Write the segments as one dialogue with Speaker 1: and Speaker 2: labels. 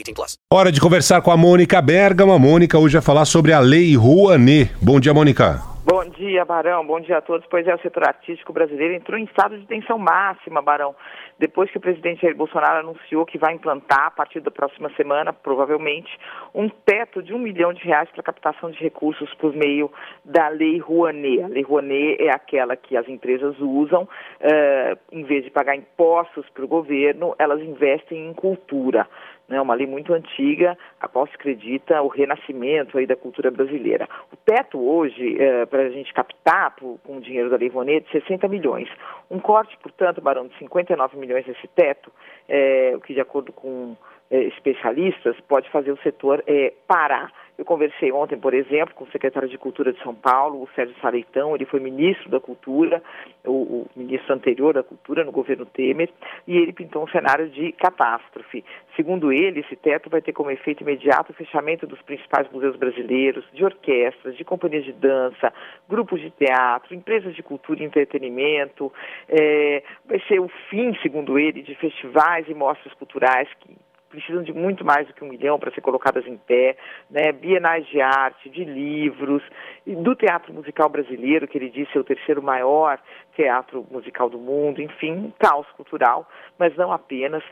Speaker 1: 18 plus.
Speaker 2: Hora de conversar com a Mônica Bergamo. A Mônica hoje vai falar sobre a Lei Rouanet. Bom dia, Mônica.
Speaker 3: Bom dia, Barão. Bom dia a todos. Pois é, o setor artístico brasileiro entrou em estado de tensão máxima, Barão. Depois que o presidente Jair Bolsonaro anunciou que vai implantar, a partir da próxima semana, provavelmente, um teto de um milhão de reais para captação de recursos por meio da Lei Rouanet. A Lei Rouanet é aquela que as empresas usam, uh, em vez de pagar impostos para o governo, elas investem em cultura né, uma lei muito antiga, a qual se acredita o renascimento aí da cultura brasileira. O teto hoje, é, para a gente captar por, com o dinheiro da Lei de 60 milhões. Um corte, portanto, Barão, de 59 milhões nesse teto, é, o que de acordo com é, especialistas pode fazer o setor parar. Eu conversei ontem, por exemplo, com o secretário de Cultura de São Paulo, o Sérgio Saleitão, ele foi ministro da Cultura, o, o, ministro anterior da Cultura no governo Temer, e ele pintou um cenário de catástrofe. Segundo ele, esse teto vai ter como efeito imediato o fechamento dos principais museus brasileiros, de orquestras, de companhias de dança, grupos de teatro, empresas de cultura e entretenimento. É, vai ser o fim, segundo ele, de festivais e mostras culturais que precisam de muito mais do que um milhão para ser colocadas em pé, né? bienais de arte, de livros, do teatro musical brasileiro, que ele disse é o terceiro maior teatro musical do mundo, enfim, um caos cultural, mas não apenas,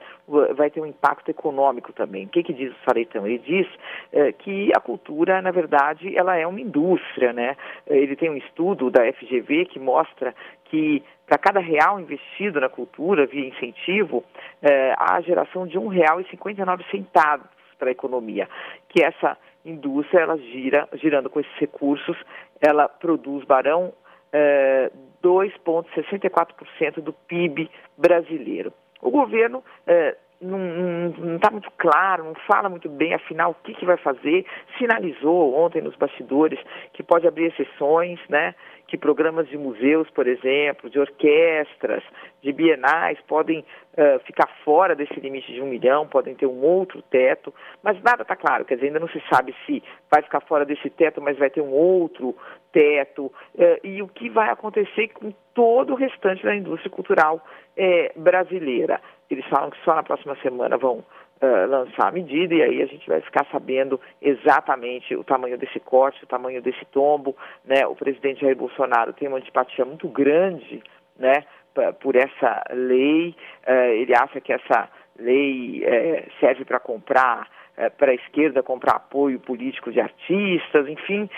Speaker 3: vai ter um impacto econômico também. O que, que diz o Sareitão? Ele diz é, que a cultura, na verdade, ela é uma indústria, né? Ele tem um estudo da FGV que mostra que para cada real investido na cultura via incentivo, é, há a geração de R$ 1,59 para a economia, que essa indústria, ela gira, girando com esses recursos, ela produz, Barão, é, 2,64% do PIB brasileiro. O governo é, não está muito claro, não fala muito bem, afinal, o que, que vai fazer. Sinalizou ontem nos bastidores que pode abrir exceções, né? Que programas de museus, por exemplo, de orquestras, de bienais podem uh, ficar fora desse limite de um milhão, podem ter um outro teto, mas nada está claro, quer dizer, ainda não se sabe se vai ficar fora desse teto, mas vai ter um outro teto, uh, e o que vai acontecer com todo o restante da indústria cultural eh, brasileira. Eles falam que só na próxima semana vão uh, lançar a medida e aí a gente vai ficar sabendo exatamente o tamanho desse corte, o tamanho desse tombo. Né? O presidente Jair Bolsonaro tem uma antipatia muito grande né, por essa lei. Uh, ele acha que essa lei uh, serve para comprar para a esquerda comprar apoio político de artistas, enfim,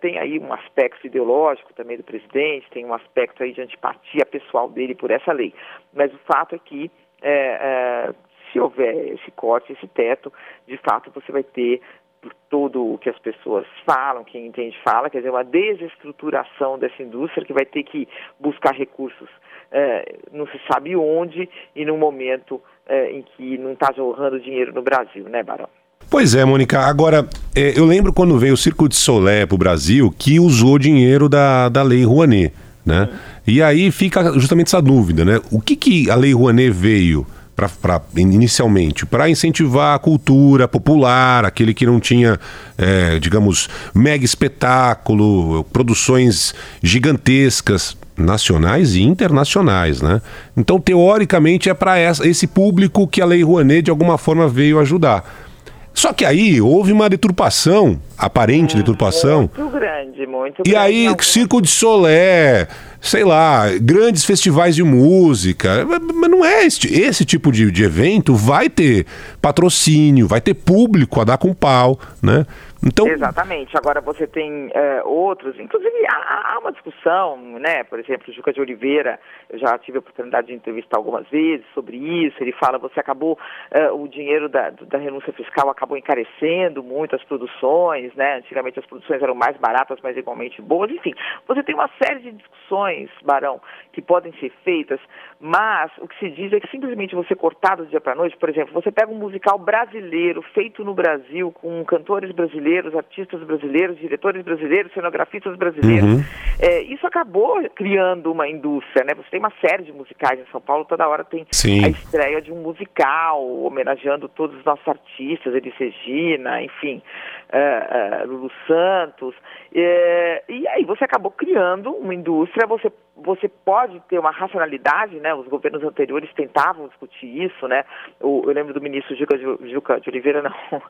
Speaker 3: tem aí um aspecto ideológico também do presidente, tem um aspecto aí de antipatia pessoal dele por essa lei. Mas o fato é que houver esse corte, esse teto, de fato você vai ter tudo o que as pessoas falam, quem entende fala, quer dizer, uma desestruturação dessa indústria que vai ter que buscar recursos é, não se sabe onde e num momento é, em que não está jorrando dinheiro no Brasil, né, Barão?
Speaker 2: Pois é, Mônica. Agora, é, eu lembro quando veio o Circo de Solé para o Brasil que usou dinheiro da, da Lei Rouanet né? E aí fica justamente essa dúvida, né? O que, que a Lei Rouanet veio para inicialmente para incentivar a cultura popular, aquele que não tinha, é, digamos, mega espetáculo, produções gigantescas nacionais e internacionais, né? Então, teoricamente, é para esse público que a Lei Rouanet de alguma forma veio ajudar. Só que aí houve uma deturpação, aparente hum, deturpação.
Speaker 3: Muito grande, muito
Speaker 2: e
Speaker 3: grande. E
Speaker 2: aí. Circo de Solé, sei lá, grandes festivais de música. Mas não é esse, esse tipo de, de evento vai ter patrocínio, vai ter público a dar com pau, né? Então,
Speaker 3: Exatamente. Agora você tem é, outros, inclusive há, há, uma discussão, né? Por exemplo, Juca de Oliveira, eu já tive a oportunidade de entrevistar algumas vezes sobre isso. Ele fala, você acabou, é, o dinheiro da, da renúncia fiscal acabou encarecendo muito as produções, né? Antigamente as produções eram mais baratas, mas igualmente boas. Enfim, você tem uma série de discussões, Barão, que podem ser feitas, mas o que se diz é que simplesmente você cortar do dia para noite, por exemplo, você pega um musical brasileiro feito no Brasil com cantores brasileiros artistas brasileiros, diretores brasileiros, cenografistas brasileiros. Uhum. É, isso acabou criando uma indústria, né? Você tem uma série de musicais em São Paulo, toda hora tem
Speaker 2: Sim.
Speaker 3: a estreia de um musical, homenageando todos os nossos artistas, Elis Regina, enfim, uh, uh, Lulu Santos. Uh, e aí você acabou criando uma indústria, você você pode ter uma racionalidade, né? Os governos anteriores tentavam discutir isso, né? O, eu lembro do ministro Juca, Juca de Oliveira, não,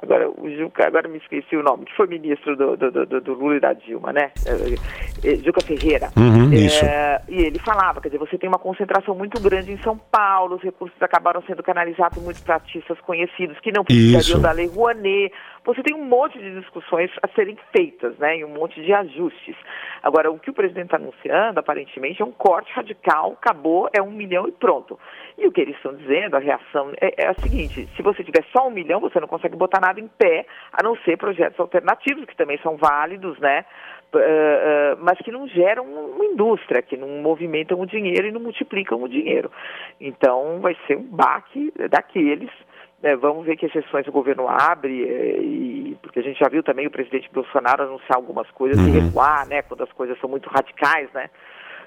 Speaker 3: agora o Juca, agora me esqueci o nome, que foi ministro do, do, do, do Lula e da Dilma, né? É, é, Juca Ferreira.
Speaker 2: Uhum, isso.
Speaker 3: É, e ele falava, quer dizer, você tem uma concentração muito grande em São Paulo, os recursos acabaram sendo canalizados muito para artistas conhecidos que não precisariam
Speaker 2: Isso.
Speaker 3: da Lei Rouanet. Você tem um monte de discussões a serem feitas, né? E um monte de ajustes. Agora, o que o presidente está anunciando, aparentemente, é um corte radical, acabou, é um milhão e pronto. E o que eles estão dizendo, a reação é, é a seguinte: se você tiver só um milhão, você não consegue botar nada em pé, a não ser projetos alternativos, que também são válidos, né? Uh, uh, mas que não geram uma indústria, que não movimentam o dinheiro e não multiplicam o dinheiro. Então, vai ser um baque daqueles. É, vamos ver que exceções o governo abre, é, e, porque a gente já viu também o presidente Bolsonaro anunciar algumas coisas
Speaker 2: Uhum.
Speaker 3: e recuar, né? Quando as coisas são muito radicais, né?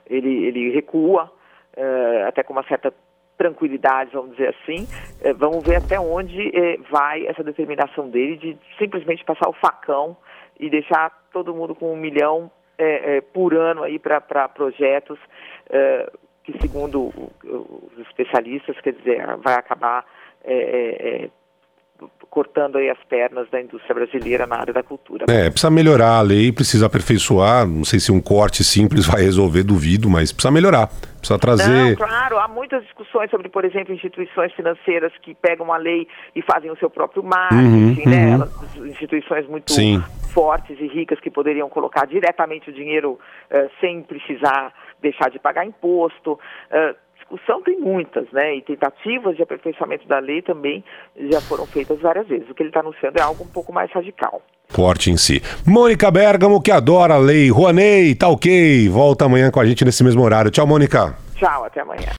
Speaker 3: Ele, ele recua, é, até com uma certa tranquilidade, vamos dizer assim. Vamos ver até onde vai essa determinação dele de simplesmente passar o facão e deixar todo mundo com um milhão por ano aí para projetos que, segundo os especialistas, quer dizer, vai acabar é, é, é, cortando aí as pernas da indústria brasileira na área da cultura.
Speaker 2: É, precisa melhorar a lei, precisa aperfeiçoar. Não sei se um corte simples vai resolver, duvido, mas precisa melhorar. Precisa trazer.
Speaker 3: Não, claro, há muitas discussões sobre, por exemplo, instituições financeiras que pegam a lei e fazem o seu próprio marketing,
Speaker 2: Uhum,
Speaker 3: né?
Speaker 2: uhum.
Speaker 3: Elas, instituições muito
Speaker 2: Sim.
Speaker 3: fortes e ricas que poderiam colocar diretamente o dinheiro eh, sem precisar deixar de pagar imposto. Eh, discussão tem muitas, né? E tentativas de aperfeiçoamento da lei também já foram feitas várias vezes. O que ele está anunciando é algo um pouco mais radical.
Speaker 2: Corte em si. Mônica Bergamo, que adora a lei. Rouanet, tá ok. Volta amanhã com a gente nesse mesmo horário. Tchau, Mônica.
Speaker 3: Tchau, até amanhã.